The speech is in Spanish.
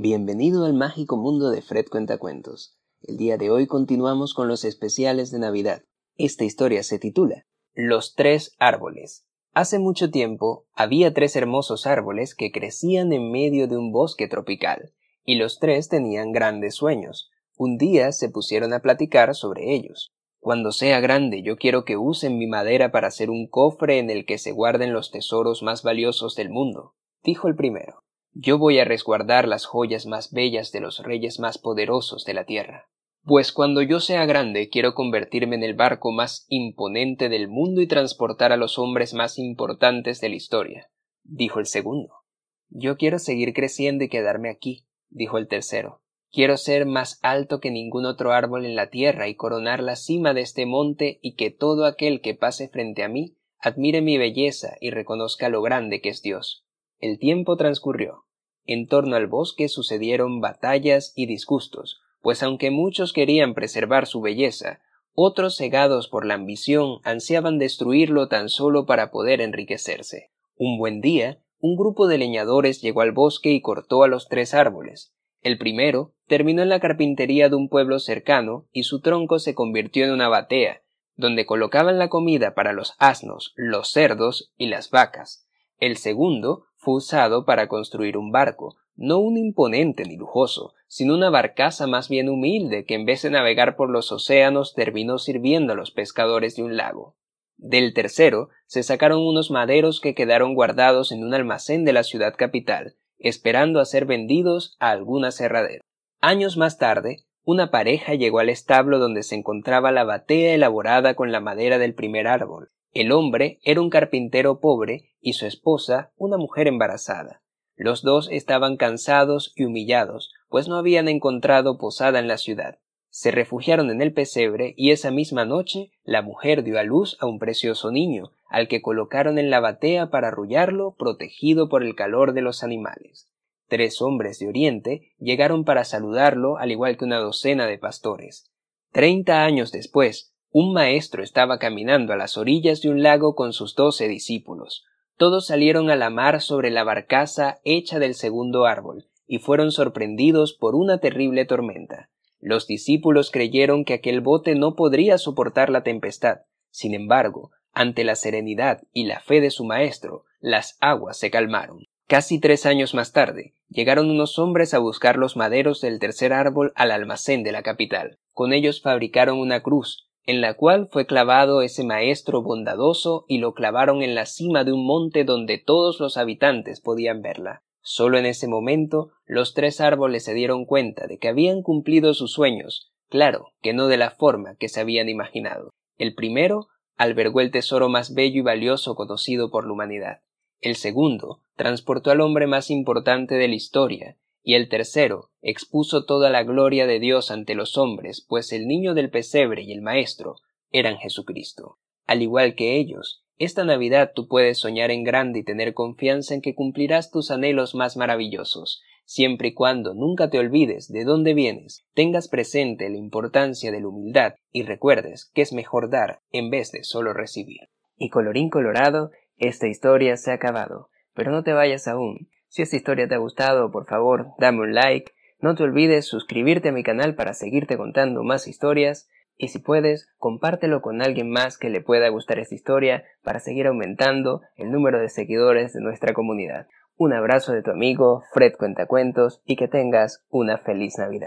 Bienvenido al mágico mundo de Fred Cuentacuentos. El día de hoy continuamos con los especiales de Navidad. Esta historia se titula Los tres árboles. Hace mucho tiempo había tres hermosos árboles que crecían en medio de un bosque tropical, y los tres tenían grandes sueños. Un día se pusieron a platicar sobre ellos. Cuando sea grande yo quiero que usen mi madera para hacer un cofre en el que se guarden los tesoros más valiosos del mundo, dijo el primero. Yo voy a resguardar las joyas más bellas de los reyes más poderosos de la tierra. Pues cuando yo sea grande quiero convertirme en el barco más imponente del mundo y transportar a los hombres más importantes de la historia, dijo el segundo. Yo quiero seguir creciendo y quedarme aquí, dijo el tercero. Quiero ser más alto que ningún otro árbol en la tierra y coronar la cima de este monte y que todo aquel que pase frente a mí admire mi belleza y reconozca lo grande que es Dios. El tiempo transcurrió. En torno al bosque sucedieron batallas y disgustos, pues aunque muchos querían preservar su belleza, otros cegados por la ambición ansiaban destruirlo tan solo para poder enriquecerse. Un buen día, un grupo de leñadores llegó al bosque y cortó a los tres árboles. El primero terminó en la carpintería de un pueblo cercano y su tronco se convirtió en una batea, donde colocaban la comida para los asnos, los cerdos y las vacas. El segundo fue usado para construir un barco, no un imponente ni lujoso, sino una barcaza más bien humilde que en vez de navegar por los océanos terminó sirviendo a los pescadores de un lago. Del tercero se sacaron unos maderos que quedaron guardados en un almacén de la ciudad capital, esperando a ser vendidos a algún aserradero. Años más tarde, una pareja llegó al establo donde se encontraba la batea elaborada con la madera del primer árbol. El hombre era un carpintero pobre y su esposa una mujer embarazada. Los dos estaban cansados y humillados, pues no habían encontrado posada en la ciudad. Se refugiaron en el pesebre y esa misma noche la mujer dio a luz a un precioso niño, al que colocaron en la batea para arrullarlo, protegido por el calor de los animales. Tres hombres de Oriente llegaron para saludarlo, al igual que una docena de pastores. Treinta años después, un maestro estaba caminando a las orillas de un lago con sus doce discípulos. Todos salieron a la mar sobre la barcaza hecha del segundo árbol, y fueron sorprendidos por una terrible tormenta. Los discípulos creyeron que aquel bote no podría soportar la tempestad. Sin embargo, ante la serenidad y la fe de su maestro, las aguas se calmaron. Casi tres años más tarde, llegaron unos hombres a buscar los maderos del tercer árbol al almacén de la capital. Con ellos fabricaron una cruz, en la cual fue clavado ese maestro bondadoso y lo clavaron en la cima de un monte donde todos los habitantes podían verla. Solo en ese momento los tres árboles se dieron cuenta de que habían cumplido sus sueños, claro que no de la forma que se habían imaginado. El primero albergó el tesoro más bello y valioso conocido por la humanidad. El segundo transportó al hombre más importante de la historia, y el tercero expuso toda la gloria de Dios ante los hombres, pues el niño del pesebre y el maestro eran Jesucristo. Al igual que ellos, esta Navidad tú puedes soñar en grande y tener confianza en que cumplirás tus anhelos más maravillosos, siempre y cuando nunca te olvides de dónde vienes, tengas presente la importancia de la humildad y recuerdes que es mejor dar en vez de solo recibir. Y colorín colorado, esta historia se ha acabado, pero no te vayas aún. Si esta historia te ha gustado, por favor, dame un like. No te olvides suscribirte a mi canal para seguirte contando más historias. Y si puedes, compártelo con alguien más que le pueda gustar esta historia para seguir aumentando el número de seguidores de nuestra comunidad. Un abrazo de tu amigo Fred Cuentacuentos y que tengas una feliz Navidad.